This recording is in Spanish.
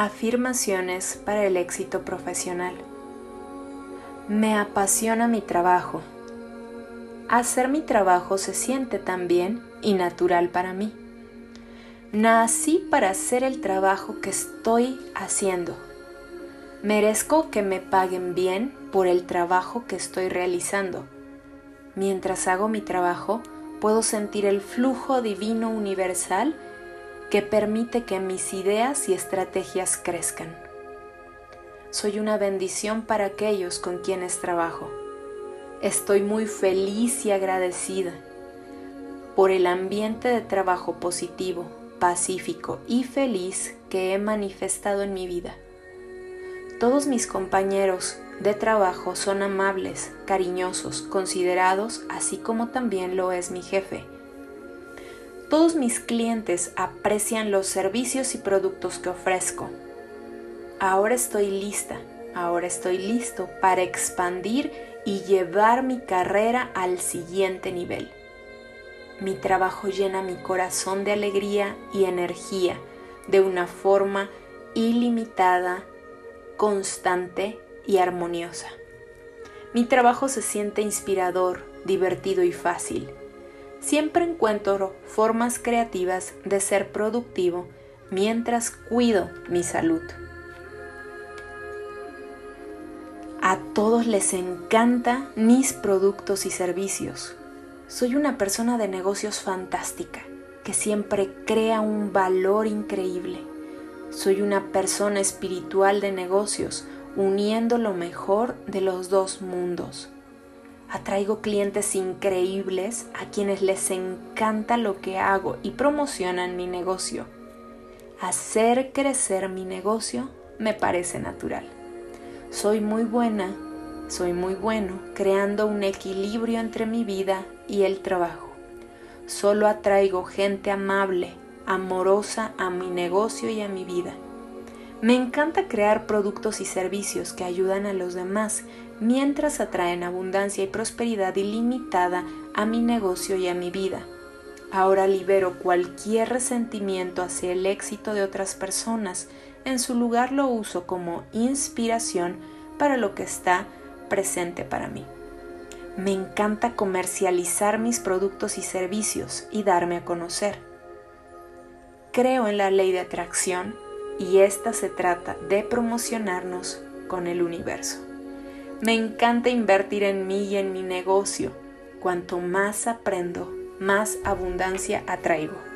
Afirmaciones para el éxito profesional. Me apasiona mi trabajo. Hacer mi trabajo se siente tan bien y natural para mí. Nací para hacer el trabajo que estoy haciendo. Merezco que me paguen bien por el trabajo que estoy realizando. Mientras hago mi trabajo, puedo sentir el flujo divino universal que permite que mis ideas y estrategias crezcan. Soy una bendición para aquellos con quienes trabajo. Estoy muy feliz y agradecida por el ambiente de trabajo positivo, pacífico y feliz que he manifestado en mi vida. Todos mis compañeros de trabajo son amables, cariñosos, considerados, así como también lo es mi jefe todos mis clientes aprecian los servicios y productos que ofrezco. Ahora estoy lista, ahora estoy listo para expandir y llevar mi carrera al siguiente nivel. Mi trabajo llena mi corazón de alegría y energía de una forma ilimitada, constante y armoniosa. Mi trabajo se siente inspirador, divertido y fácil siempre encuentro formas creativas de ser productivo mientras cuido mi salud. A todos les encantan mis productos y servicios. Soy una persona de negocios fantástica que siempre crea un valor increíble. Soy una persona espiritual de negocios uniendo lo mejor de los dos mundos Atraigo clientes increíbles a quienes les encanta lo que hago y promocionan mi negocio. Hacer crecer mi negocio me parece natural. Soy muy buena, soy muy bueno creando un equilibrio entre mi vida y el trabajo. Solo atraigo gente amable, amorosa a mi negocio y a mi vida. Me encanta crear productos y servicios que ayudan a los demás mientras atraen abundancia y prosperidad ilimitada a mi negocio y a mi vida. Ahora libero cualquier resentimiento hacia el éxito de otras personas, en su lugar lo uso como inspiración para lo que está presente para mí. Me encanta comercializar mis productos y servicios y darme a conocer. Creo en la ley de atracción y esta se trata de promocionarnos con el universo. Me encanta invertir en mí y en mi negocio. Cuanto más aprendo, más abundancia atraigo.